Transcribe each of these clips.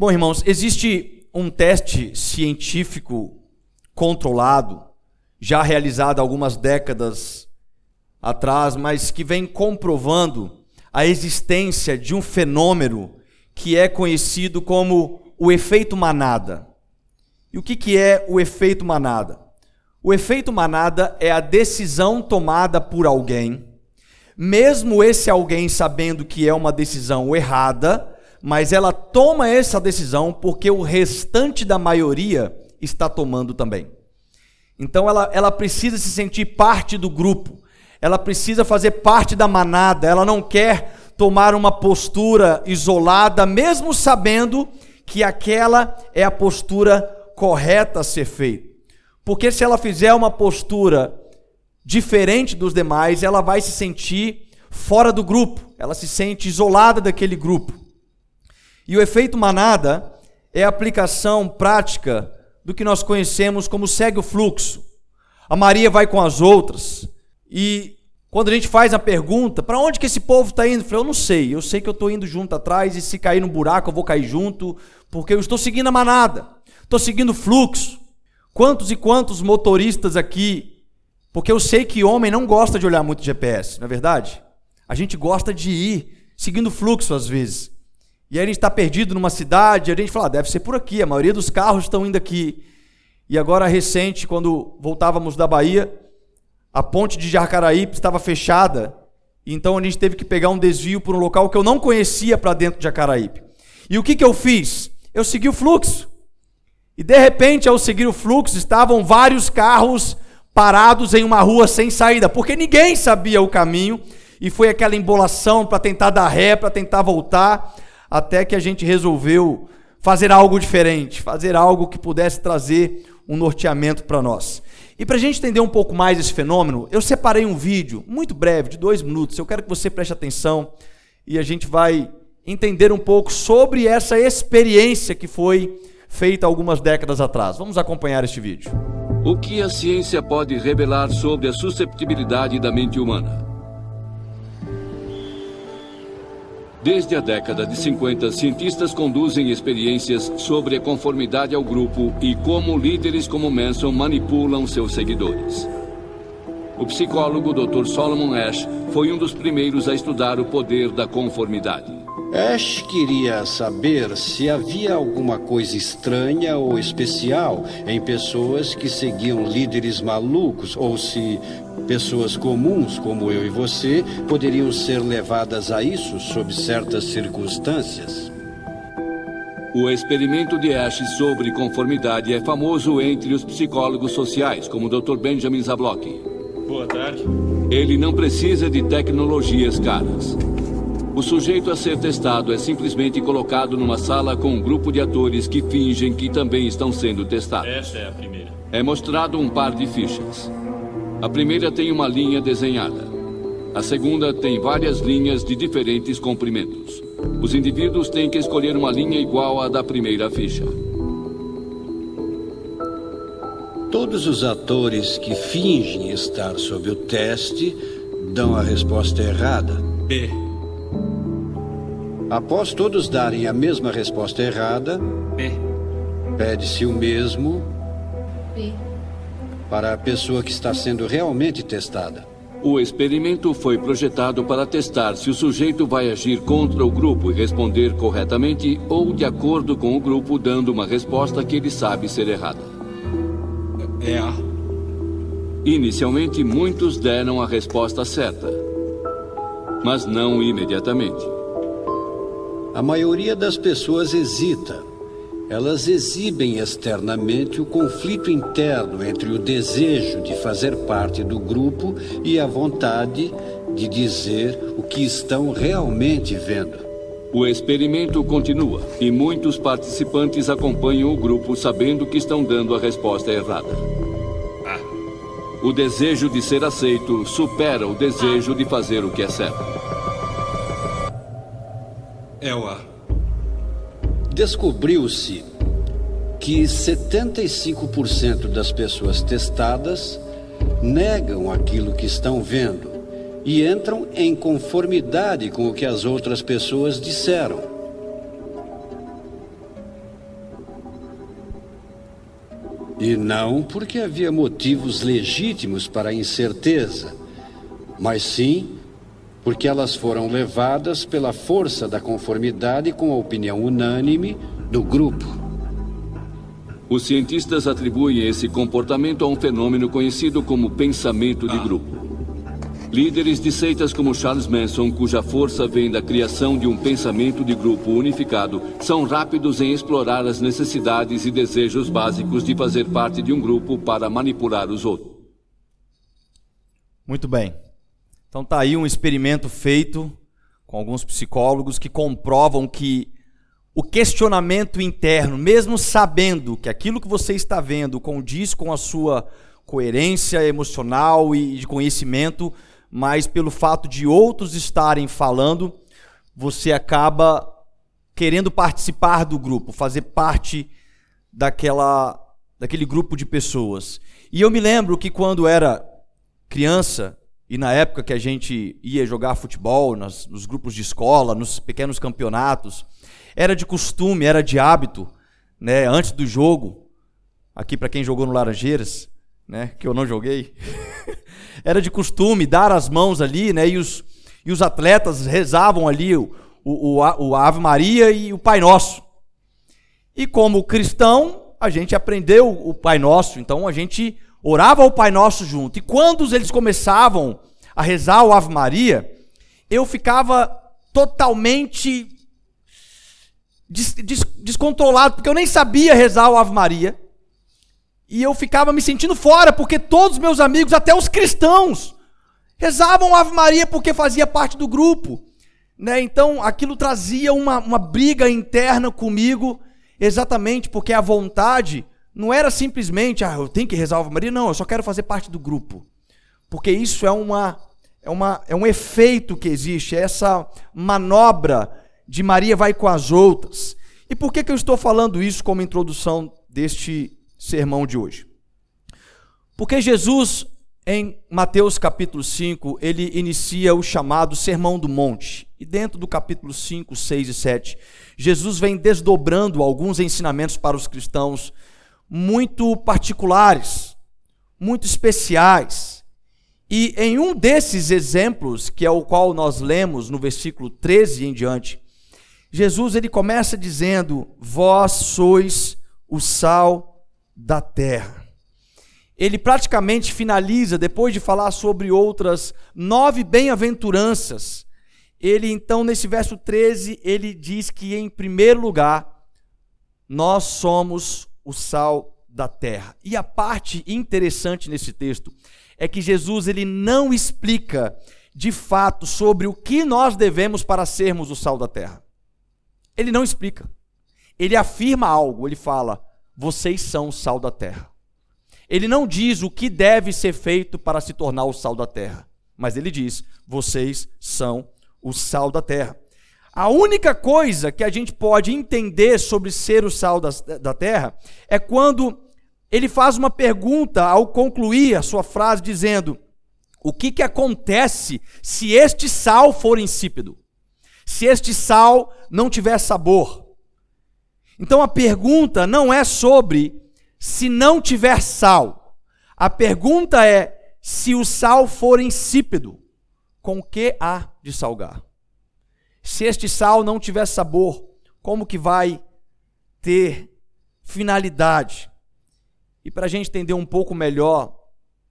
Bom, irmãos, existe um teste científico controlado, já realizado algumas décadas atrás, mas que vem comprovando a existência de um fenômeno que é conhecido como o efeito manada. E o que, que é o efeito manada? O efeito manada é a decisão tomada por alguém, mesmo esse alguém sabendo que é uma decisão errada, mas ela toma essa decisão porque o restante da maioria está tomando também. Então ela, ela precisa se sentir parte do grupo, ela precisa fazer parte da manada, ela não quer tomar uma postura isolada, mesmo sabendo que aquela é a postura correta a ser feita. Porque se ela fizer uma postura diferente dos demais, ela vai se sentir fora do grupo, ela se sente isolada daquele grupo. E o efeito manada é a aplicação prática do que nós conhecemos como segue o fluxo. A Maria vai com as outras e quando a gente faz a pergunta, para onde que esse povo está indo? Eu falei, eu não sei, eu sei que eu estou indo junto atrás e se cair no buraco eu vou cair junto, porque eu estou seguindo a manada, estou seguindo o fluxo. Quantos e quantos motoristas aqui, porque eu sei que homem não gosta de olhar muito GPS, não é verdade? A gente gosta de ir seguindo o fluxo às vezes. E aí a gente está perdido numa cidade, a gente fala, ah, deve ser por aqui, a maioria dos carros estão indo aqui. E agora, recente, quando voltávamos da Bahia, a ponte de Jacaraípe estava fechada, então a gente teve que pegar um desvio por um local que eu não conhecia para dentro de Jacaraípe. E o que, que eu fiz? Eu segui o fluxo. E de repente, ao seguir o fluxo, estavam vários carros parados em uma rua sem saída, porque ninguém sabia o caminho, e foi aquela embolação para tentar dar ré, para tentar voltar até que a gente resolveu fazer algo diferente, fazer algo que pudesse trazer um norteamento para nós. E para a gente entender um pouco mais esse fenômeno, eu separei um vídeo muito breve, de dois minutos. Eu quero que você preste atenção e a gente vai entender um pouco sobre essa experiência que foi feita algumas décadas atrás. Vamos acompanhar este vídeo. O que a ciência pode revelar sobre a susceptibilidade da mente humana? Desde a década de 50, cientistas conduzem experiências sobre a conformidade ao grupo e como líderes como Manson manipulam seus seguidores. O psicólogo Dr. Solomon Ash foi um dos primeiros a estudar o poder da conformidade. Ash queria saber se havia alguma coisa estranha ou especial em pessoas que seguiam líderes malucos ou se Pessoas comuns, como eu e você, poderiam ser levadas a isso sob certas circunstâncias. O experimento de Ash sobre conformidade é famoso entre os psicólogos sociais, como o Dr. Benjamin Zablock. Boa tarde. Ele não precisa de tecnologias caras. O sujeito a ser testado é simplesmente colocado numa sala com um grupo de atores que fingem que também estão sendo testados. Essa é a primeira. É mostrado um par de fichas. A primeira tem uma linha desenhada. A segunda tem várias linhas de diferentes comprimentos. Os indivíduos têm que escolher uma linha igual à da primeira ficha. Todos os atores que fingem estar sob o teste dão a resposta errada. B. Após todos darem a mesma resposta errada, B. pede-se o mesmo B. para a pessoa que está sendo realmente testada. O experimento foi projetado para testar se o sujeito vai agir contra o grupo e responder corretamente ou de acordo com o grupo, dando uma resposta que ele sabe ser errada. É A. Inicialmente, muitos deram a resposta certa, mas não imediatamente. A maioria das pessoas hesita. Elas exibem externamente o conflito interno entre o desejo de fazer parte do grupo e a vontade de dizer o que estão realmente vendo. O experimento continua e muitos participantes acompanham o grupo sabendo que estão dando a resposta errada. O desejo de ser aceito supera o desejo de fazer o que é certo. É Ela. Descobriu-se que 75% das pessoas testadas negam aquilo que estão vendo e entram em conformidade com o que as outras pessoas disseram. E não porque havia motivos legítimos para a incerteza, mas sim porque elas foram levadas pela força da conformidade com a opinião unânime do grupo. Os cientistas atribuem esse comportamento a um fenômeno conhecido como pensamento de grupo. Líderes de seitas como Charles Manson, cuja força vem da criação de um pensamento de grupo unificado, são rápidos em explorar as necessidades e desejos básicos de fazer parte de um grupo para manipular os outros. Muito bem. Então tá aí um experimento feito com alguns psicólogos que comprovam que o questionamento interno, mesmo sabendo que aquilo que você está vendo condiz com a sua coerência emocional e de conhecimento, mas pelo fato de outros estarem falando, você acaba querendo participar do grupo, fazer parte daquela daquele grupo de pessoas. E eu me lembro que quando era criança, e na época que a gente ia jogar futebol nas, nos grupos de escola, nos pequenos campeonatos, era de costume, era de hábito, né, antes do jogo, aqui para quem jogou no Laranjeiras, né, que eu não joguei, era de costume dar as mãos ali, né, e os, e os atletas rezavam ali o, o, o, Ave Maria e o Pai Nosso. E como cristão, a gente aprendeu o Pai Nosso, então a gente orava o Pai Nosso junto. E quando eles começavam a rezar o Ave Maria, eu ficava totalmente des, des, descontrolado, porque eu nem sabia rezar o Ave Maria. E eu ficava me sentindo fora, porque todos os meus amigos, até os cristãos, rezavam Ave Maria porque fazia parte do grupo. Né? Então aquilo trazia uma, uma briga interna comigo, exatamente porque a vontade não era simplesmente, ah, eu tenho que rezar Ave Maria, não, eu só quero fazer parte do grupo. Porque isso é, uma, é, uma, é um efeito que existe, é essa manobra de Maria vai com as outras. E por que, que eu estou falando isso como introdução deste sermão de hoje. Porque Jesus, em Mateus capítulo 5, ele inicia o chamado Sermão do Monte. E dentro do capítulo 5, 6 e 7, Jesus vem desdobrando alguns ensinamentos para os cristãos muito particulares, muito especiais. E em um desses exemplos, que é o qual nós lemos no versículo 13 em diante, Jesus ele começa dizendo: Vós sois o sal da terra. Ele praticamente finaliza, depois de falar sobre outras nove bem-aventuranças, ele então, nesse verso 13, ele diz que, em primeiro lugar, nós somos o sal da terra. E a parte interessante nesse texto é que Jesus ele não explica de fato sobre o que nós devemos para sermos o sal da terra. Ele não explica. Ele afirma algo, ele fala: vocês são o sal da terra. Ele não diz o que deve ser feito para se tornar o sal da terra, mas ele diz: vocês são o sal da terra. A única coisa que a gente pode entender sobre ser o sal da, da terra é quando ele faz uma pergunta ao concluir a sua frase, dizendo: O que, que acontece se este sal for insípido? Se este sal não tiver sabor? Então a pergunta não é sobre se não tiver sal. A pergunta é se o sal for insípido, com que há de salgar? Se este sal não tiver sabor, como que vai ter finalidade? E para a gente entender um pouco melhor,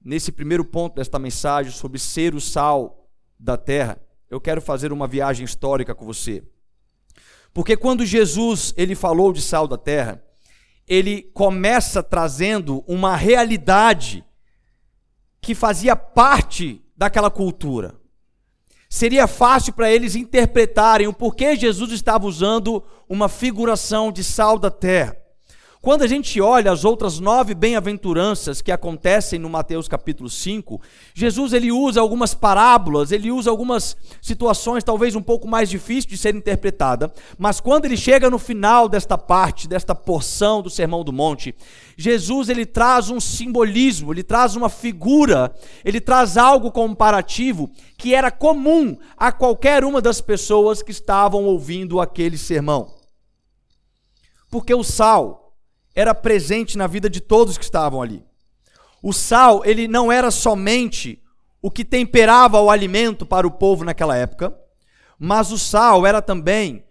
nesse primeiro ponto desta mensagem sobre ser o sal da terra, eu quero fazer uma viagem histórica com você. Porque quando Jesus ele falou de sal da terra, ele começa trazendo uma realidade que fazia parte daquela cultura. Seria fácil para eles interpretarem o porquê Jesus estava usando uma figuração de sal da terra. Quando a gente olha as outras nove bem-aventuranças que acontecem no Mateus capítulo 5, Jesus ele usa algumas parábolas, ele usa algumas situações talvez um pouco mais difíceis de ser interpretada, mas quando ele chega no final desta parte, desta porção do Sermão do Monte, Jesus ele traz um simbolismo, ele traz uma figura, ele traz algo comparativo que era comum a qualquer uma das pessoas que estavam ouvindo aquele sermão. Porque o sal era presente na vida de todos que estavam ali. O sal, ele não era somente o que temperava o alimento para o povo naquela época, mas o sal era também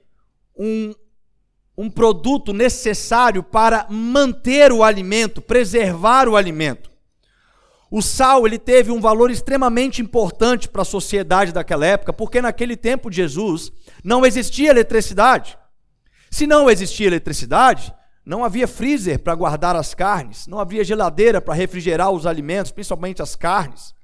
um, um produto necessário para manter o alimento, preservar o alimento. O sal ele teve um valor extremamente importante para a sociedade daquela época, porque naquele tempo de Jesus não existia eletricidade. Se não existia eletricidade, não havia freezer para guardar as carnes, não havia geladeira para refrigerar os alimentos, principalmente as carnes.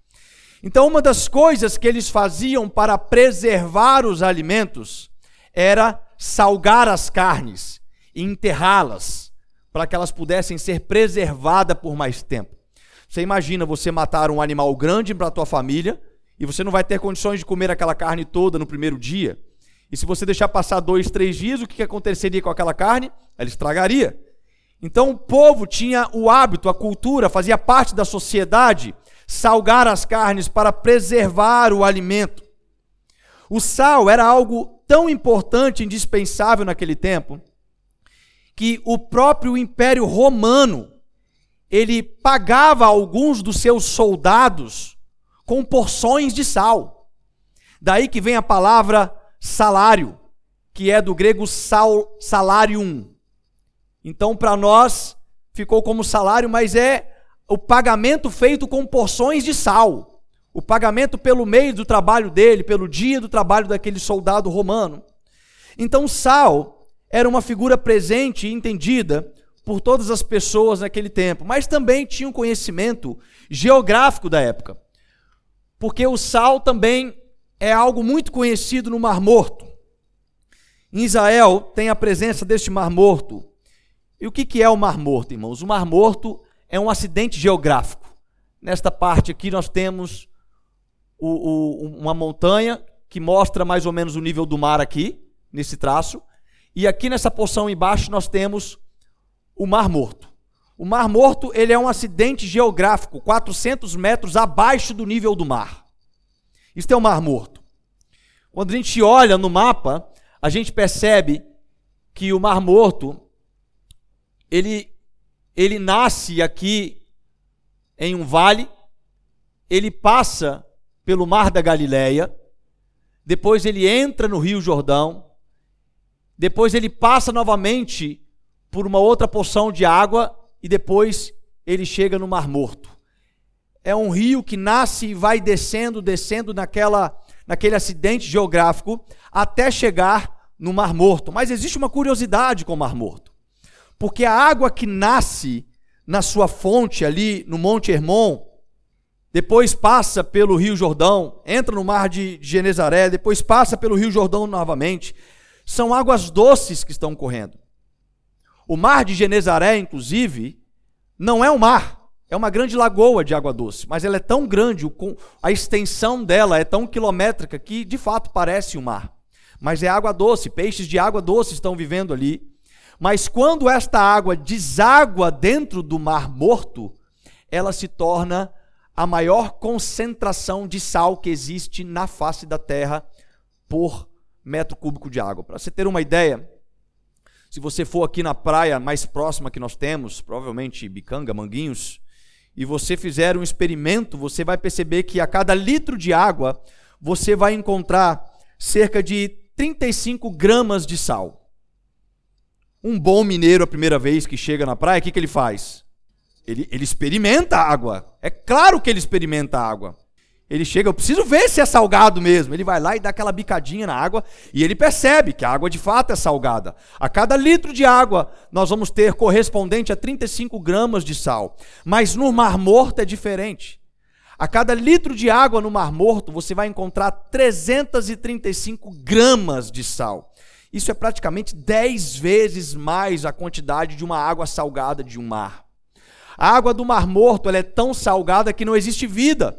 Então, uma das coisas que eles faziam para preservar os alimentos era salgar as carnes e enterrá-las, para que elas pudessem ser preservadas por mais tempo. Você imagina você matar um animal grande para a tua família e você não vai ter condições de comer aquela carne toda no primeiro dia. E se você deixar passar dois, três dias, o que aconteceria com aquela carne? Ela estragaria. Então o povo tinha o hábito, a cultura, fazia parte da sociedade, salgar as carnes para preservar o alimento. O sal era algo tão importante, indispensável naquele tempo, que o próprio Império Romano ele pagava alguns dos seus soldados com porções de sal. Daí que vem a palavra salário, que é do grego sal, salarium. Então, para nós, ficou como salário, mas é o pagamento feito com porções de sal. O pagamento pelo meio do trabalho dele, pelo dia do trabalho daquele soldado romano. Então, sal era uma figura presente e entendida por todas as pessoas naquele tempo, mas também tinha um conhecimento geográfico da época. Porque o sal também é algo muito conhecido no Mar Morto. Em Israel tem a presença deste Mar Morto. E o que é o Mar Morto, irmãos? O Mar Morto é um acidente geográfico. Nesta parte aqui nós temos o, o, uma montanha que mostra mais ou menos o nível do mar aqui, nesse traço. E aqui nessa porção embaixo nós temos o Mar Morto. O Mar Morto ele é um acidente geográfico, 400 metros abaixo do nível do mar. Isso é o Mar Morto. Quando a gente olha no mapa, a gente percebe que o Mar Morto ele ele nasce aqui em um vale, ele passa pelo Mar da Galileia, depois ele entra no Rio Jordão, depois ele passa novamente por uma outra porção de água e depois ele chega no Mar Morto. É um rio que nasce e vai descendo, descendo naquela, naquele acidente geográfico até chegar no Mar Morto. Mas existe uma curiosidade com o Mar Morto. Porque a água que nasce na sua fonte ali no Monte Hermon, depois passa pelo Rio Jordão, entra no mar de Genezaré, depois passa pelo Rio Jordão novamente, são águas doces que estão correndo. O mar de Genezaré, inclusive, não é um mar, é uma grande lagoa de água doce, mas ela é tão grande, a extensão dela é tão quilométrica que de fato parece um mar. Mas é água doce, peixes de água doce estão vivendo ali. Mas quando esta água deságua dentro do mar morto, ela se torna a maior concentração de sal que existe na face da terra por metro cúbico de água. Para você ter uma ideia, se você for aqui na praia mais próxima que nós temos, provavelmente Bicanga, Manguinhos, e você fizer um experimento, você vai perceber que a cada litro de água você vai encontrar cerca de 35 gramas de sal. Um bom mineiro, a primeira vez que chega na praia, o que, que ele faz? Ele, ele experimenta a água. É claro que ele experimenta a água. Ele chega, eu preciso ver se é salgado mesmo. Ele vai lá e dá aquela bicadinha na água e ele percebe que a água de fato é salgada. A cada litro de água, nós vamos ter correspondente a 35 gramas de sal. Mas no Mar Morto é diferente. A cada litro de água no Mar Morto, você vai encontrar 335 gramas de sal. Isso é praticamente 10 vezes mais a quantidade de uma água salgada de um mar. A água do Mar Morto é tão salgada que não existe vida.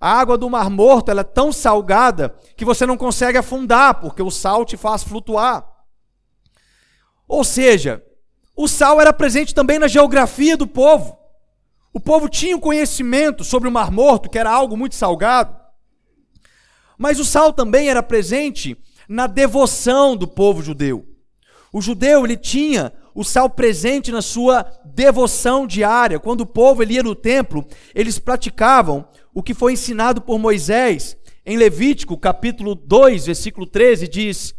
A água do Mar Morto é tão salgada que você não consegue afundar, porque o sal te faz flutuar. Ou seja, o sal era presente também na geografia do povo. O povo tinha o conhecimento sobre o Mar Morto, que era algo muito salgado. Mas o sal também era presente na devoção do povo judeu. O judeu ele tinha o sal presente na sua devoção diária. Quando o povo ele ia no templo, eles praticavam o que foi ensinado por Moisés. Em Levítico, capítulo 2, versículo 13, diz: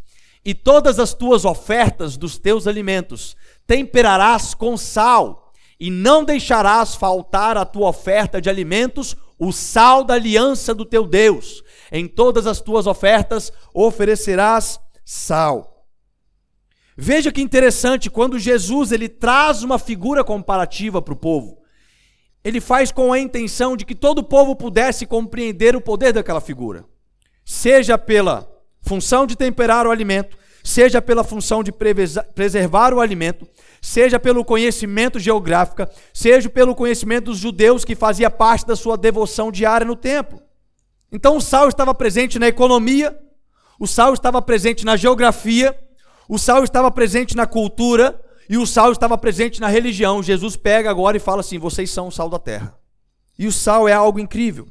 E todas as tuas ofertas dos teus alimentos temperarás com sal, e não deixarás faltar a tua oferta de alimentos, o sal da aliança do teu Deus. Em todas as tuas ofertas oferecerás sal. Veja que interessante, quando Jesus ele traz uma figura comparativa para o povo, ele faz com a intenção de que todo o povo pudesse compreender o poder daquela figura, seja pela função de temperar o alimento, seja pela função de preservar o alimento, seja pelo conhecimento geográfico, seja pelo conhecimento dos judeus que fazia parte da sua devoção diária no templo. Então o sal estava presente na economia, o sal estava presente na geografia, o sal estava presente na cultura e o sal estava presente na religião. Jesus pega agora e fala assim: vocês são o sal da terra. E o sal é algo incrível,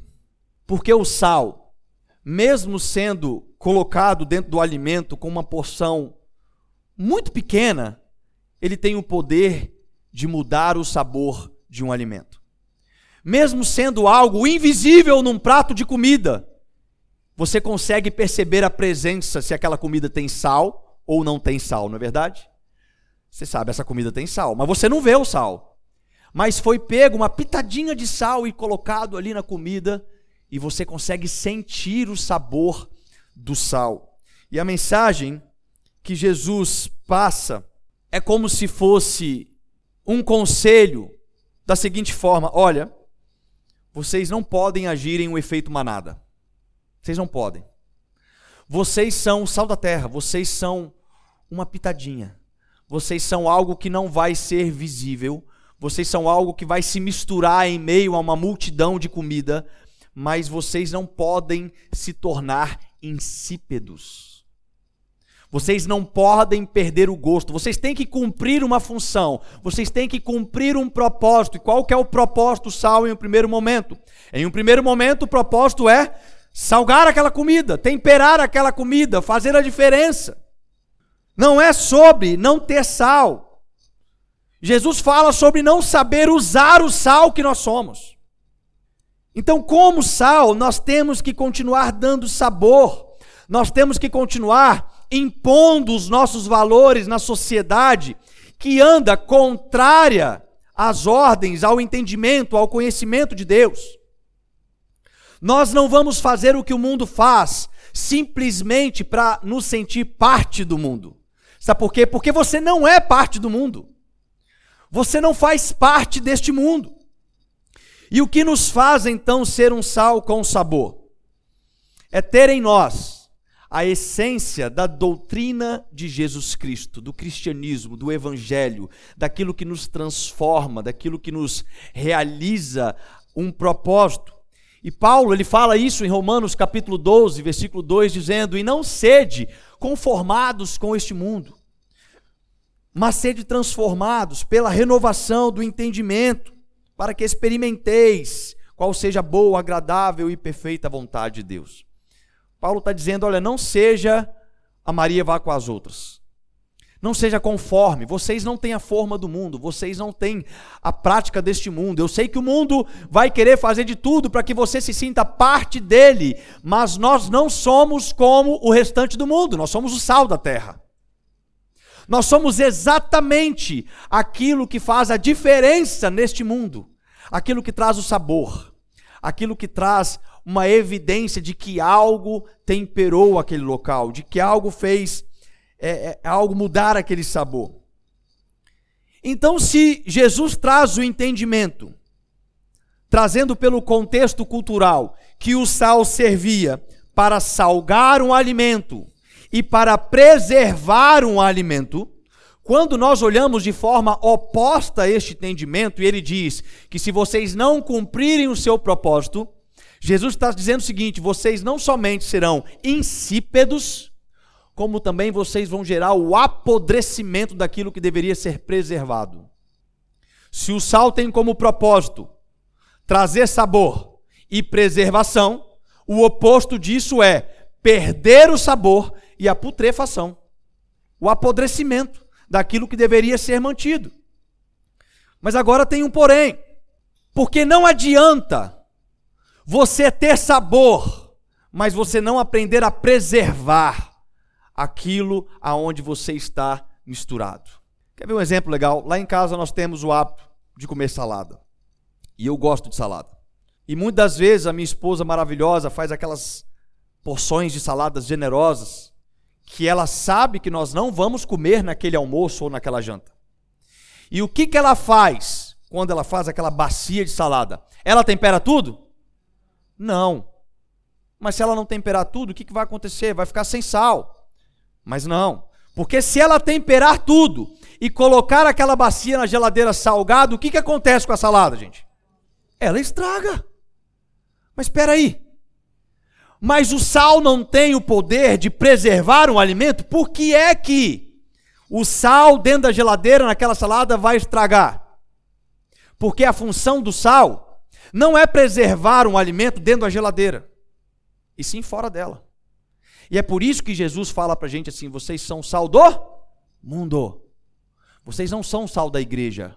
porque o sal, mesmo sendo colocado dentro do alimento com uma porção muito pequena, ele tem o poder de mudar o sabor de um alimento. Mesmo sendo algo invisível num prato de comida, você consegue perceber a presença se aquela comida tem sal ou não tem sal, não é verdade? Você sabe, essa comida tem sal, mas você não vê o sal. Mas foi pego uma pitadinha de sal e colocado ali na comida, e você consegue sentir o sabor do sal. E a mensagem que Jesus passa é como se fosse um conselho da seguinte forma: olha, vocês não podem agir em um efeito manada. Vocês não podem. Vocês são o sal da terra, vocês são uma pitadinha. Vocês são algo que não vai ser visível, vocês são algo que vai se misturar em meio a uma multidão de comida, mas vocês não podem se tornar insípidos. Vocês não podem perder o gosto. Vocês têm que cumprir uma função. Vocês têm que cumprir um propósito. E qual que é o propósito sal em um primeiro momento? Em um primeiro momento, o propósito é salgar aquela comida, temperar aquela comida, fazer a diferença. Não é sobre não ter sal. Jesus fala sobre não saber usar o sal que nós somos. Então, como sal, nós temos que continuar dando sabor. Nós temos que continuar impondo os nossos valores na sociedade que anda contrária às ordens, ao entendimento, ao conhecimento de Deus. Nós não vamos fazer o que o mundo faz simplesmente para nos sentir parte do mundo. Sabe por quê? Porque você não é parte do mundo. Você não faz parte deste mundo. E o que nos faz então ser um sal com sabor? É ter em nós a essência da doutrina de Jesus Cristo, do cristianismo, do evangelho, daquilo que nos transforma, daquilo que nos realiza um propósito. E Paulo, ele fala isso em Romanos capítulo 12, versículo 2, dizendo: "E não sede conformados com este mundo, mas sede transformados pela renovação do entendimento, para que experimenteis qual seja a boa, agradável e perfeita vontade de Deus." Paulo está dizendo: olha, não seja a Maria vá com as outras. Não seja conforme, vocês não têm a forma do mundo, vocês não têm a prática deste mundo. Eu sei que o mundo vai querer fazer de tudo para que você se sinta parte dele, mas nós não somos como o restante do mundo, nós somos o sal da terra. Nós somos exatamente aquilo que faz a diferença neste mundo, aquilo que traz o sabor, aquilo que traz uma evidência de que algo temperou aquele local, de que algo fez é, é, algo mudar aquele sabor. Então, se Jesus traz o entendimento, trazendo pelo contexto cultural, que o sal servia para salgar um alimento e para preservar um alimento, quando nós olhamos de forma oposta a este entendimento, e ele diz que se vocês não cumprirem o seu propósito, Jesus está dizendo o seguinte: vocês não somente serão insípidos, como também vocês vão gerar o apodrecimento daquilo que deveria ser preservado. Se o sal tem como propósito trazer sabor e preservação, o oposto disso é perder o sabor e a putrefação, o apodrecimento daquilo que deveria ser mantido. Mas agora tem um porém, porque não adianta você ter sabor, mas você não aprender a preservar aquilo aonde você está misturado. Quer ver um exemplo legal? Lá em casa nós temos o hábito de comer salada. E eu gosto de salada. E muitas vezes a minha esposa maravilhosa faz aquelas porções de saladas generosas que ela sabe que nós não vamos comer naquele almoço ou naquela janta. E o que, que ela faz quando ela faz aquela bacia de salada? Ela tempera tudo? Não. Mas se ela não temperar tudo, o que, que vai acontecer? Vai ficar sem sal. Mas não. Porque se ela temperar tudo e colocar aquela bacia na geladeira salgada, o que, que acontece com a salada, gente? Ela estraga. Mas espera aí. Mas o sal não tem o poder de preservar um alimento? Por que é que o sal dentro da geladeira naquela salada vai estragar? Porque a função do sal não é preservar um alimento dentro da geladeira, e sim fora dela. E é por isso que Jesus fala para a gente assim: vocês são sal do mundo. Vocês não são sal da igreja.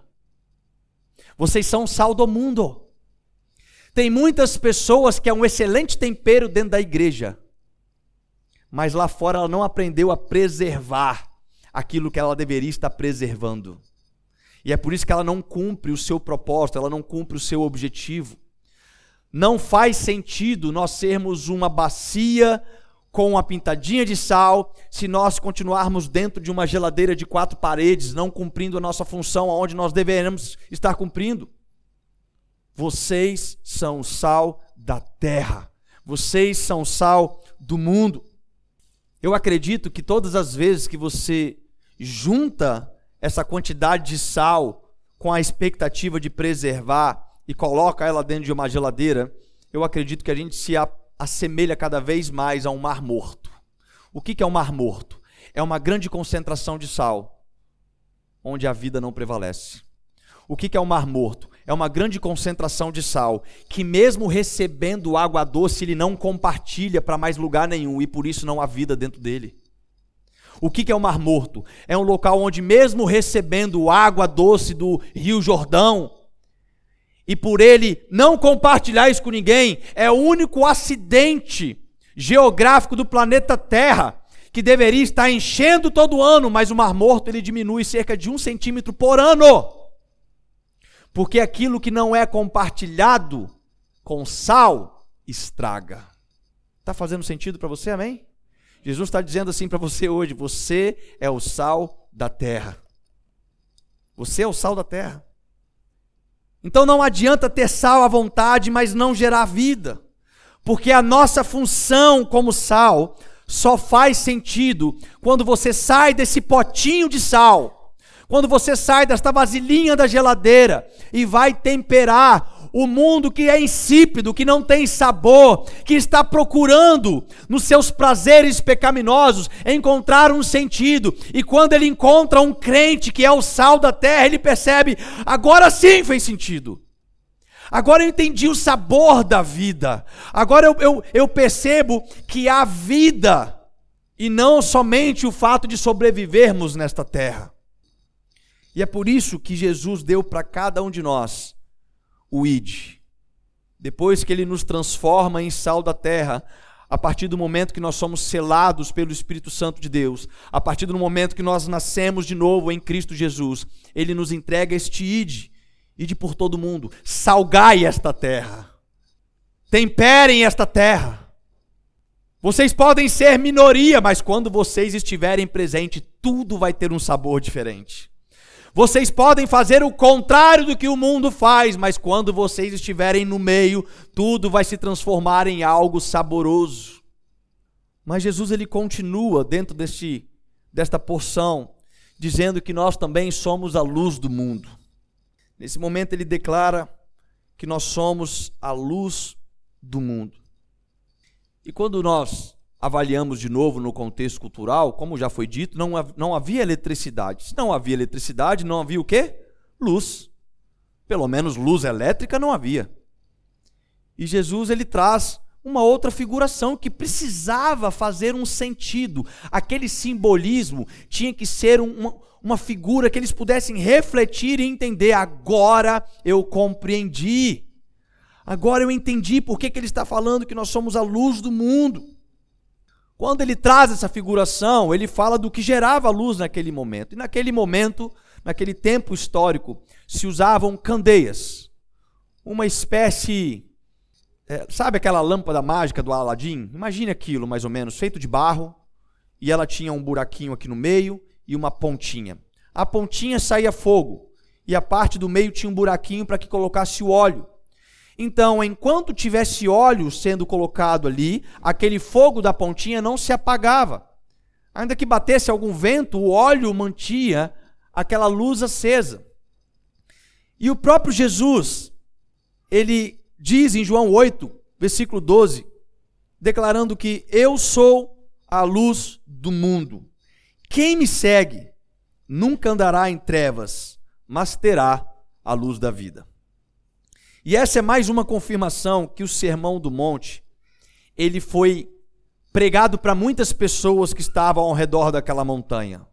Vocês são sal do mundo. Tem muitas pessoas que é um excelente tempero dentro da igreja, mas lá fora ela não aprendeu a preservar aquilo que ela deveria estar preservando. E é por isso que ela não cumpre o seu propósito, ela não cumpre o seu objetivo. Não faz sentido nós sermos uma bacia com uma pintadinha de sal se nós continuarmos dentro de uma geladeira de quatro paredes, não cumprindo a nossa função aonde nós deveremos estar cumprindo. Vocês são sal da terra. Vocês são sal do mundo. Eu acredito que todas as vezes que você junta essa quantidade de sal com a expectativa de preservar e coloca ela dentro de uma geladeira, eu acredito que a gente se assemelha cada vez mais a um mar morto. O que é um mar morto? É uma grande concentração de sal, onde a vida não prevalece. O que é um mar morto? é uma grande concentração de sal, que mesmo recebendo água doce, ele não compartilha para mais lugar nenhum e por isso não há vida dentro dele. O que é o Mar Morto? É um local onde, mesmo recebendo água doce do Rio Jordão, e por ele não compartilhar isso com ninguém, é o único acidente geográfico do planeta Terra que deveria estar enchendo todo ano, mas o Mar Morto ele diminui cerca de um centímetro por ano. Porque aquilo que não é compartilhado com sal estraga. Está fazendo sentido para você, amém? Jesus está dizendo assim para você hoje: você é o sal da terra. Você é o sal da terra. Então não adianta ter sal à vontade, mas não gerar vida. Porque a nossa função como sal só faz sentido quando você sai desse potinho de sal quando você sai desta vasilhinha da geladeira e vai temperar o mundo que é insípido, que não tem sabor, que está procurando nos seus prazeres pecaminosos encontrar um sentido. E quando ele encontra um crente que é o sal da terra, ele percebe: agora sim fez sentido. Agora eu entendi o sabor da vida. Agora eu, eu, eu percebo que há vida e não somente o fato de sobrevivermos nesta terra. E é por isso que Jesus deu para cada um de nós o ID. Depois que ele nos transforma em sal da terra, a partir do momento que nós somos selados pelo Espírito Santo de Deus, a partir do momento que nós nascemos de novo em Cristo Jesus, ele nos entrega este ID, ide por todo mundo, salgai esta terra, temperem esta terra. Vocês podem ser minoria, mas quando vocês estiverem presentes, tudo vai ter um sabor diferente. Vocês podem fazer o contrário do que o mundo faz, mas quando vocês estiverem no meio, tudo vai se transformar em algo saboroso. Mas Jesus ele continua dentro deste, desta porção, dizendo que nós também somos a luz do mundo. Nesse momento ele declara que nós somos a luz do mundo. E quando nós avaliamos de novo no contexto cultural, como já foi dito, não, não havia eletricidade. Se não havia eletricidade, não havia o quê? Luz. Pelo menos luz elétrica não havia. E Jesus ele traz uma outra figuração que precisava fazer um sentido. Aquele simbolismo tinha que ser um, uma figura que eles pudessem refletir e entender. Agora eu compreendi. Agora eu entendi por que, que ele está falando que nós somos a luz do mundo. Quando ele traz essa figuração, ele fala do que gerava luz naquele momento. E naquele momento, naquele tempo histórico, se usavam candeias. Uma espécie. É, sabe aquela lâmpada mágica do Aladim? Imagine aquilo, mais ou menos, feito de barro, e ela tinha um buraquinho aqui no meio e uma pontinha. A pontinha saía fogo, e a parte do meio tinha um buraquinho para que colocasse o óleo. Então, enquanto tivesse óleo sendo colocado ali, aquele fogo da pontinha não se apagava. Ainda que batesse algum vento, o óleo mantinha aquela luz acesa. E o próprio Jesus, ele diz em João 8, versículo 12, declarando que eu sou a luz do mundo. Quem me segue nunca andará em trevas, mas terá a luz da vida. E essa é mais uma confirmação que o Sermão do Monte, ele foi pregado para muitas pessoas que estavam ao redor daquela montanha.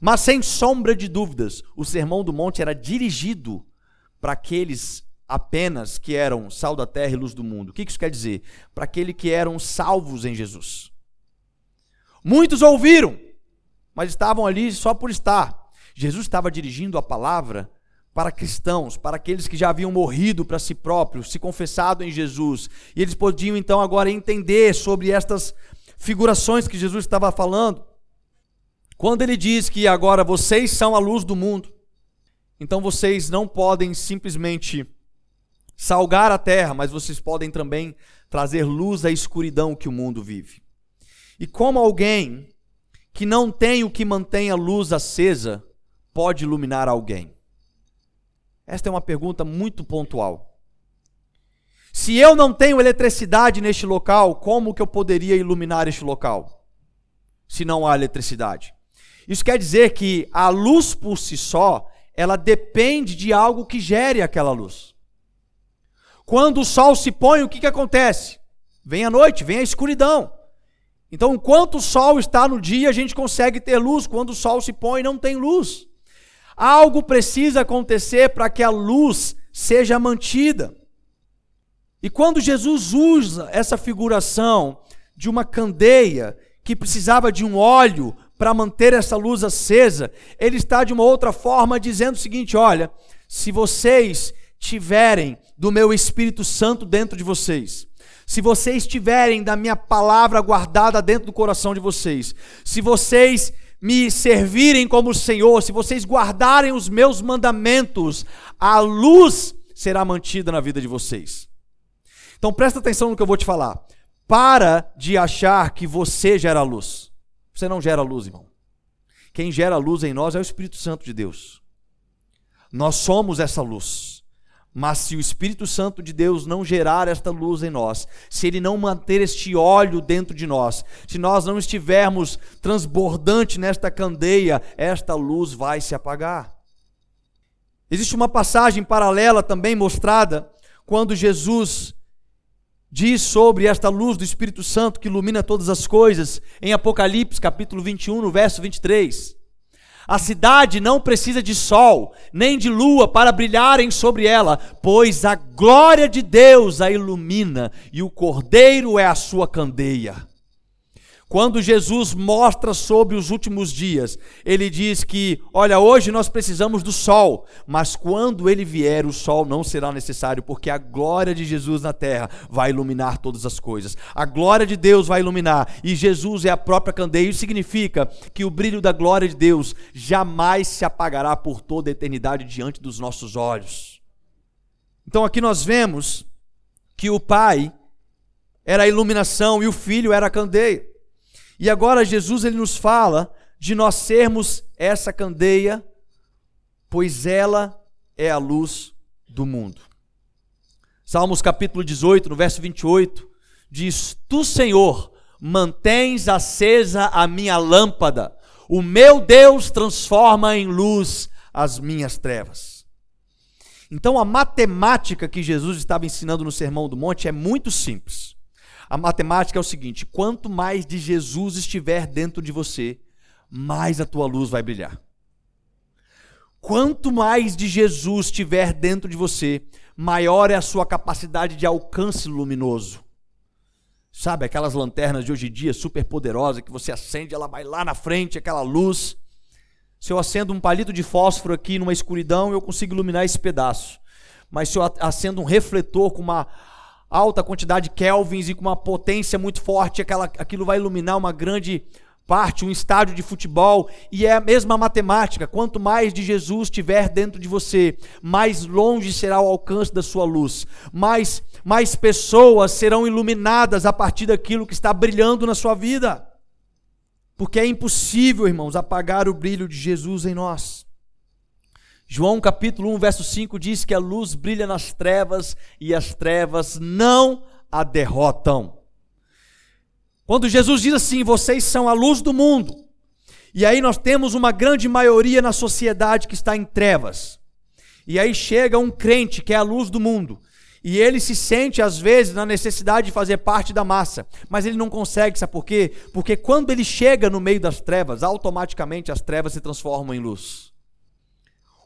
Mas sem sombra de dúvidas, o Sermão do Monte era dirigido para aqueles apenas que eram sal da terra e luz do mundo. O que isso quer dizer? Para aqueles que eram salvos em Jesus. Muitos ouviram, mas estavam ali só por estar. Jesus estava dirigindo a palavra para cristãos, para aqueles que já haviam morrido para si próprios, se confessado em Jesus. E eles podiam então agora entender sobre estas figurações que Jesus estava falando. Quando ele diz que agora vocês são a luz do mundo, então vocês não podem simplesmente salgar a terra, mas vocês podem também trazer luz à escuridão que o mundo vive. E como alguém que não tem o que mantém a luz acesa pode iluminar alguém? Esta é uma pergunta muito pontual. Se eu não tenho eletricidade neste local, como que eu poderia iluminar este local? Se não há eletricidade. Isso quer dizer que a luz por si só, ela depende de algo que gere aquela luz. Quando o sol se põe, o que, que acontece? Vem a noite, vem a escuridão. Então, enquanto o sol está no dia, a gente consegue ter luz. Quando o sol se põe, não tem luz. Algo precisa acontecer para que a luz seja mantida. E quando Jesus usa essa figuração de uma candeia que precisava de um óleo para manter essa luz acesa, ele está de uma outra forma dizendo o seguinte: olha, se vocês tiverem do meu Espírito Santo dentro de vocês, se vocês tiverem da minha palavra guardada dentro do coração de vocês, se vocês me servirem como Senhor, se vocês guardarem os meus mandamentos, a luz será mantida na vida de vocês. Então presta atenção no que eu vou te falar. Para de achar que você gera luz. Você não gera luz, irmão. Quem gera luz em nós é o Espírito Santo de Deus. Nós somos essa luz. Mas se o Espírito Santo de Deus não gerar esta luz em nós, se ele não manter este óleo dentro de nós, se nós não estivermos transbordante nesta candeia, esta luz vai se apagar. Existe uma passagem paralela também mostrada quando Jesus diz sobre esta luz do Espírito Santo que ilumina todas as coisas, em Apocalipse capítulo 21, no verso 23. A cidade não precisa de sol, nem de lua para brilharem sobre ela, pois a glória de Deus a ilumina e o cordeiro é a sua candeia. Quando Jesus mostra sobre os últimos dias, ele diz que, olha, hoje nós precisamos do sol, mas quando ele vier, o sol não será necessário, porque a glória de Jesus na terra vai iluminar todas as coisas. A glória de Deus vai iluminar, e Jesus é a própria candeia. Isso significa que o brilho da glória de Deus jamais se apagará por toda a eternidade diante dos nossos olhos. Então aqui nós vemos que o Pai era a iluminação e o Filho era a candeia. E agora Jesus ele nos fala de nós sermos essa candeia, pois ela é a luz do mundo. Salmos capítulo 18, no verso 28, diz: Tu, Senhor, mantens acesa a minha lâmpada, o meu Deus transforma em luz as minhas trevas. Então a matemática que Jesus estava ensinando no Sermão do Monte é muito simples. A matemática é o seguinte: quanto mais de Jesus estiver dentro de você, mais a tua luz vai brilhar. Quanto mais de Jesus tiver dentro de você, maior é a sua capacidade de alcance luminoso. Sabe aquelas lanternas de hoje em dia super poderosas que você acende, ela vai lá na frente, aquela luz. Se eu acendo um palito de fósforo aqui numa escuridão, eu consigo iluminar esse pedaço. Mas se eu acendo um refletor com uma alta quantidade de kelvins e com uma potência muito forte, aquela, aquilo vai iluminar uma grande parte, um estádio de futebol, e é a mesma matemática. Quanto mais de Jesus tiver dentro de você, mais longe será o alcance da sua luz, mais, mais pessoas serão iluminadas a partir daquilo que está brilhando na sua vida. Porque é impossível, irmãos, apagar o brilho de Jesus em nós. João capítulo 1, verso 5 diz que a luz brilha nas trevas e as trevas não a derrotam. Quando Jesus diz assim: vocês são a luz do mundo, e aí nós temos uma grande maioria na sociedade que está em trevas, e aí chega um crente que é a luz do mundo, e ele se sente às vezes na necessidade de fazer parte da massa, mas ele não consegue, sabe por quê? Porque quando ele chega no meio das trevas, automaticamente as trevas se transformam em luz.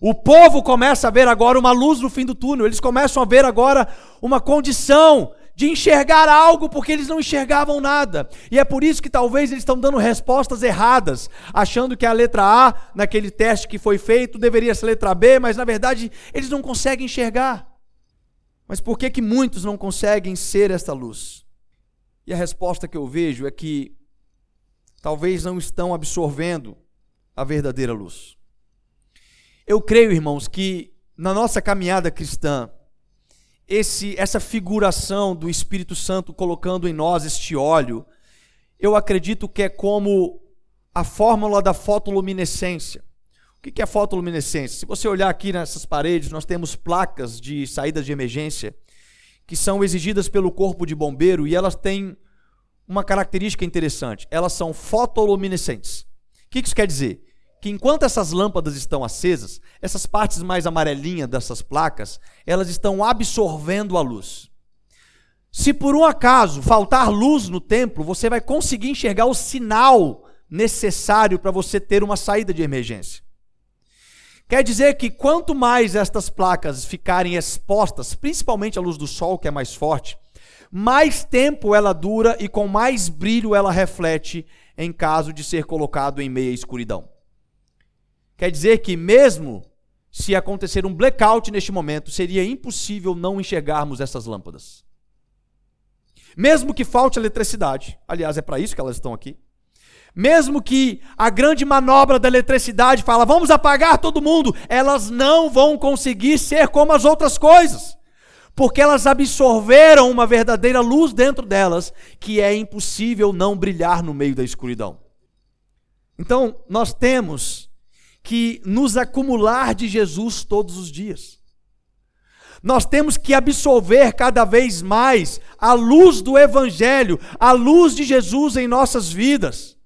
O povo começa a ver agora uma luz no fim do túnel, eles começam a ver agora uma condição de enxergar algo porque eles não enxergavam nada. E é por isso que talvez eles estão dando respostas erradas, achando que a letra A, naquele teste que foi feito, deveria ser letra B, mas na verdade eles não conseguem enxergar. Mas por que que muitos não conseguem ser esta luz? E a resposta que eu vejo é que talvez não estão absorvendo a verdadeira luz. Eu creio, irmãos, que na nossa caminhada cristã, esse, essa figuração do Espírito Santo colocando em nós este óleo, eu acredito que é como a fórmula da fotoluminescência. O que é fotoluminescência? Se você olhar aqui nessas paredes, nós temos placas de saídas de emergência que são exigidas pelo corpo de bombeiro e elas têm uma característica interessante. Elas são fotoluminescentes. O que isso quer dizer? Que enquanto essas lâmpadas estão acesas, essas partes mais amarelinhas dessas placas, elas estão absorvendo a luz. Se por um acaso faltar luz no templo, você vai conseguir enxergar o sinal necessário para você ter uma saída de emergência. Quer dizer que quanto mais estas placas ficarem expostas, principalmente à luz do sol, que é mais forte, mais tempo ela dura e com mais brilho ela reflete em caso de ser colocado em meia escuridão. Quer dizer que, mesmo se acontecer um blackout neste momento, seria impossível não enxergarmos essas lâmpadas. Mesmo que falte eletricidade, aliás, é para isso que elas estão aqui. Mesmo que a grande manobra da eletricidade fala, vamos apagar todo mundo, elas não vão conseguir ser como as outras coisas, porque elas absorveram uma verdadeira luz dentro delas, que é impossível não brilhar no meio da escuridão. Então, nós temos que nos acumular de Jesus todos os dias. Nós temos que absorver cada vez mais a luz do Evangelho, a luz de Jesus em nossas vidas.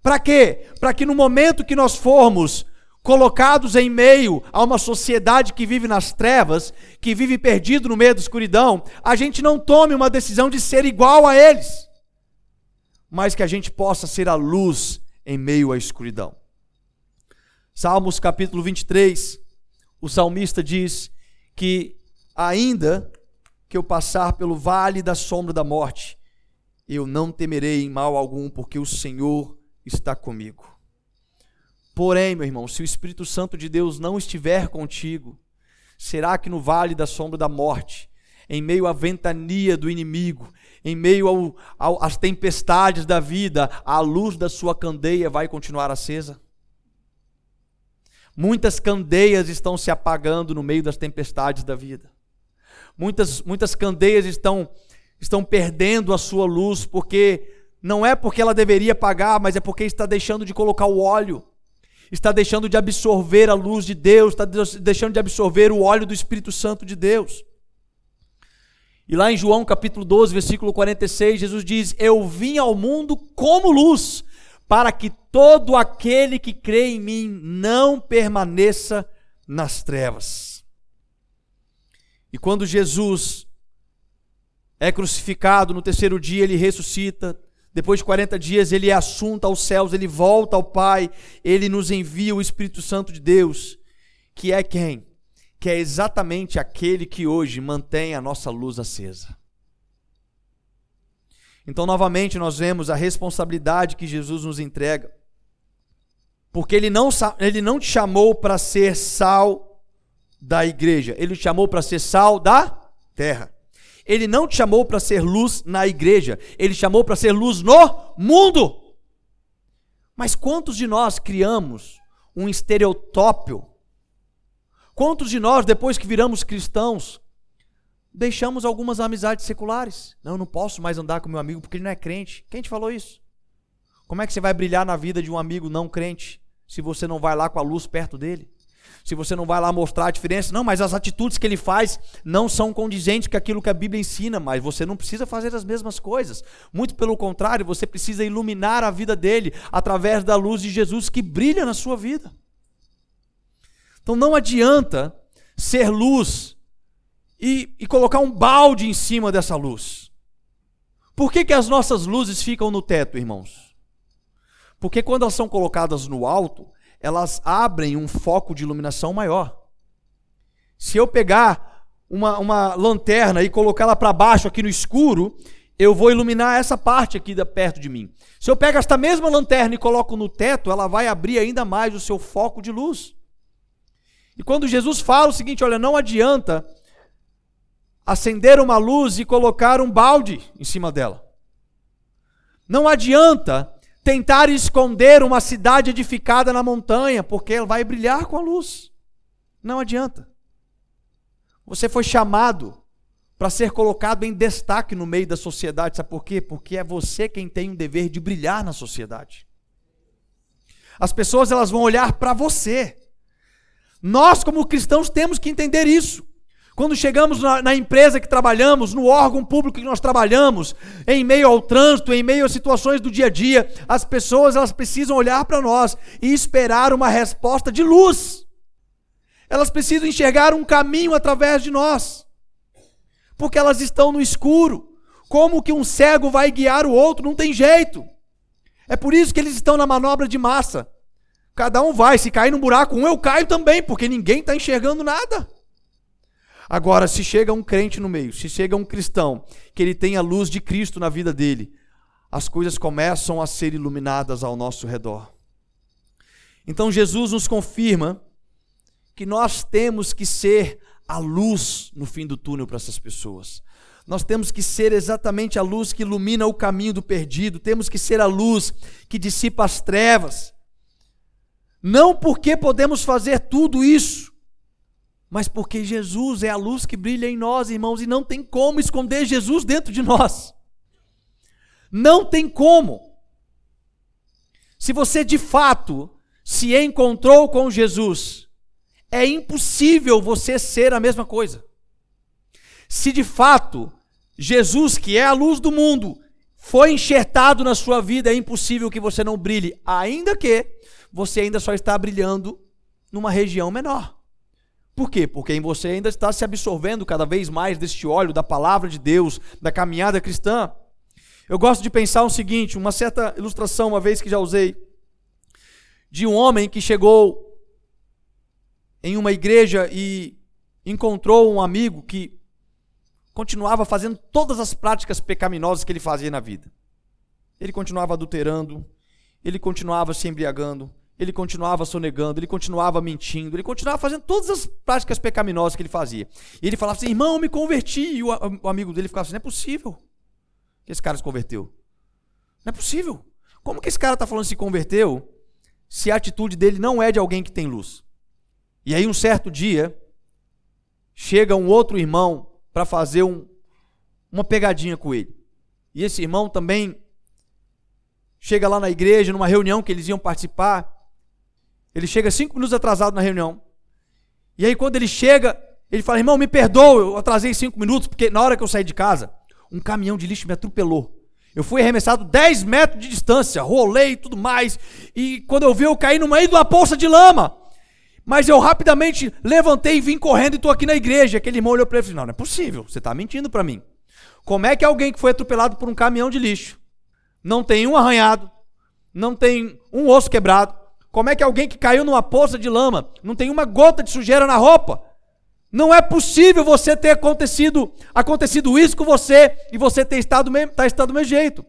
Para quê? Para que no momento que nós formos colocados em meio a uma sociedade que vive nas trevas, que vive perdido no meio da escuridão, a gente não tome uma decisão de ser igual a eles, mas que a gente possa ser a luz em meio à escuridão. Salmos capítulo 23, o salmista diz que ainda que eu passar pelo vale da sombra da morte, eu não temerei em mal algum, porque o Senhor está comigo. Porém, meu irmão, se o Espírito Santo de Deus não estiver contigo, será que no vale da sombra da morte, em meio à ventania do inimigo, em meio ao, ao, às tempestades da vida, a luz da sua candeia vai continuar acesa? Muitas candeias estão se apagando no meio das tempestades da vida. Muitas, muitas candeias estão, estão perdendo a sua luz, porque não é porque ela deveria apagar, mas é porque está deixando de colocar o óleo, está deixando de absorver a luz de Deus, está deixando de absorver o óleo do Espírito Santo de Deus. E lá em João capítulo 12, versículo 46, Jesus diz: Eu vim ao mundo como luz, para que todo aquele que crê em mim não permaneça nas trevas. E quando Jesus é crucificado, no terceiro dia ele ressuscita, depois de 40 dias ele é assunto aos céus, ele volta ao Pai, ele nos envia o Espírito Santo de Deus. que é quem? Que é exatamente aquele que hoje mantém a nossa luz acesa. Então, novamente, nós vemos a responsabilidade que Jesus nos entrega. Porque ele não, ele não te chamou para ser sal da igreja, ele te chamou para ser sal da terra. Ele não te chamou para ser luz na igreja, ele te chamou para ser luz no mundo. Mas quantos de nós criamos um estereotópio? Quantos de nós, depois que viramos cristãos, deixamos algumas amizades seculares? Não, eu não posso mais andar com meu amigo porque ele não é crente. Quem te falou isso? Como é que você vai brilhar na vida de um amigo não crente se você não vai lá com a luz perto dele? Se você não vai lá mostrar a diferença, não, mas as atitudes que ele faz não são condizentes com aquilo que a Bíblia ensina, mas você não precisa fazer as mesmas coisas. Muito pelo contrário, você precisa iluminar a vida dele através da luz de Jesus que brilha na sua vida. Então não adianta ser luz e, e colocar um balde em cima dessa luz. Por que, que as nossas luzes ficam no teto, irmãos? Porque quando elas são colocadas no alto, elas abrem um foco de iluminação maior. Se eu pegar uma, uma lanterna e colocá-la para baixo aqui no escuro, eu vou iluminar essa parte aqui da, perto de mim. Se eu pego esta mesma lanterna e coloco no teto, ela vai abrir ainda mais o seu foco de luz. E quando Jesus fala o seguinte: olha, não adianta acender uma luz e colocar um balde em cima dela. Não adianta tentar esconder uma cidade edificada na montanha, porque ela vai brilhar com a luz. Não adianta. Você foi chamado para ser colocado em destaque no meio da sociedade, sabe por quê? Porque é você quem tem o dever de brilhar na sociedade. As pessoas elas vão olhar para você. Nós como cristãos temos que entender isso. Quando chegamos na, na, empresa que trabalhamos, no órgão público que nós trabalhamos, em meio ao trânsito, em meio às situações do dia a dia, as pessoas elas precisam olhar para nós e esperar uma resposta de luz. Elas precisam enxergar um caminho através de nós, porque elas estão no escuro. Como que um cego vai guiar o outro? Não tem jeito. É por isso que eles estão na manobra de massa. Cada um vai, se cair no buraco, um eu caio também, porque ninguém está enxergando nada. Agora, se chega um crente no meio, se chega um cristão, que ele tem a luz de Cristo na vida dele, as coisas começam a ser iluminadas ao nosso redor. Então Jesus nos confirma que nós temos que ser a luz no fim do túnel para essas pessoas. Nós temos que ser exatamente a luz que ilumina o caminho do perdido, temos que ser a luz que dissipa as trevas. Não porque podemos fazer tudo isso, mas porque Jesus é a luz que brilha em nós, irmãos, e não tem como esconder Jesus dentro de nós. Não tem como. Se você de fato se encontrou com Jesus, é impossível você ser a mesma coisa. Se de fato Jesus, que é a luz do mundo, foi enxertado na sua vida, é impossível que você não brilhe, ainda que você ainda só está brilhando numa região menor. Por quê? Porque em você ainda está se absorvendo cada vez mais deste óleo da palavra de Deus, da caminhada cristã. Eu gosto de pensar o seguinte, uma certa ilustração, uma vez que já usei, de um homem que chegou em uma igreja e encontrou um amigo que continuava fazendo todas as práticas pecaminosas que ele fazia na vida. Ele continuava adulterando, ele continuava se embriagando, ele continuava sonegando, ele continuava mentindo, ele continuava fazendo todas as práticas pecaminosas que ele fazia. E ele falava assim: irmão, me converti. E o, o amigo dele ficava assim: não é possível que esse cara se converteu. Não é possível. Como que esse cara está falando se converteu se a atitude dele não é de alguém que tem luz? E aí, um certo dia, chega um outro irmão para fazer um, uma pegadinha com ele. E esse irmão também chega lá na igreja, numa reunião que eles iam participar, ele chega cinco minutos atrasado na reunião. E aí, quando ele chega, ele fala: Irmão, me perdoa, eu atrasei cinco minutos, porque na hora que eu saí de casa, um caminhão de lixo me atropelou. Eu fui arremessado 10 metros de distância, rolei e tudo mais. E quando eu vi, eu caí no meio de uma poça de lama. Mas eu rapidamente levantei e vim correndo e estou aqui na igreja. Aquele irmão olhou para ele e falou: Não, não é possível, você está mentindo para mim. Como é que alguém que foi atropelado por um caminhão de lixo não tem um arranhado, não tem um osso quebrado, Como é que alguém que caiu numa poça de lama não tem uma gota de sujeira na roupa? Não é possível você ter acontecido, acontecido isso com você e você ter estado, tá estado do mesmo jeito.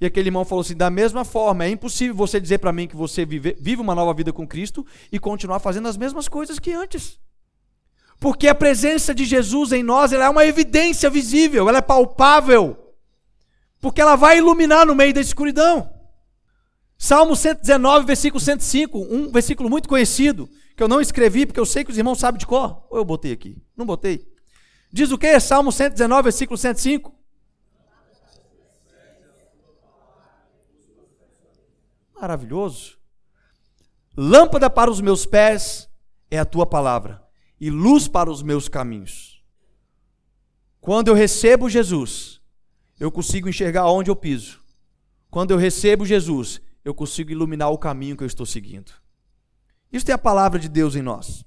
E aquele irmão falou assim: da mesma forma, é impossível você dizer para mim que você vive, vive uma nova vida com Cristo e continuar fazendo as mesmas coisas que antes. Porque a presença de Jesus em nós ela é uma evidência visível, ela é palpável. Porque ela vai iluminar no meio da escuridão. Salmo 119, versículo 105, um versículo muito conhecido, que eu não escrevi porque eu sei que os irmãos sabem de cor. Ou eu botei aqui? Não botei. Diz o que? Salmo 119, versículo 105. Maravilhoso. Lâmpada para os meus pés é a tua palavra, e luz para os meus caminhos. Quando eu recebo Jesus, eu consigo enxergar onde eu piso. Quando eu recebo Jesus, eu consigo iluminar o caminho que eu estou seguindo. Isso é a palavra de Deus em nós.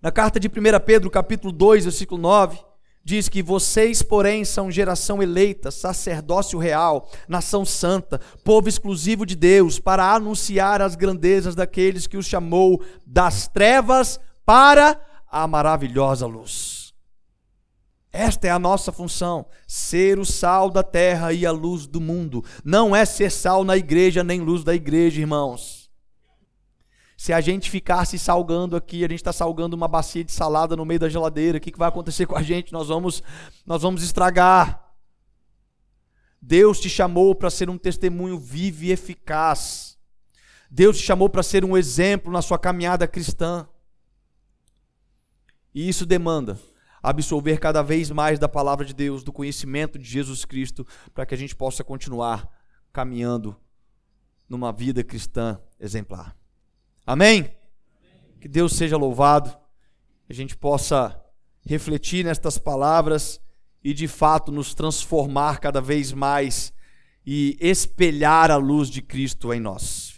Na carta de 1 Pedro, capítulo 2, versículo 9, diz que vocês, porém, são geração eleita, sacerdócio real, nação santa, povo exclusivo de Deus, para anunciar as grandezas daqueles que os chamou das trevas para a maravilhosa luz. Esta é a nossa função, ser o sal da terra e a luz do mundo. Não é ser sal na igreja nem luz da igreja, irmãos. Se a gente ficar se salgando aqui, a gente está salgando uma bacia de salada no meio da geladeira, o que, que vai acontecer com a gente? Nós vamos, nós vamos estragar. Deus te chamou para ser um testemunho vivo e eficaz. Deus te chamou para ser um exemplo na sua caminhada cristã. E isso demanda absorver cada vez mais da palavra de Deus, do conhecimento de Jesus Cristo, para que a gente possa continuar caminhando numa vida cristã exemplar. Amém? Que Deus seja louvado, que a gente possa refletir nestas palavras e de fato nos transformar cada vez mais e espelhar a luz de Cristo em nós.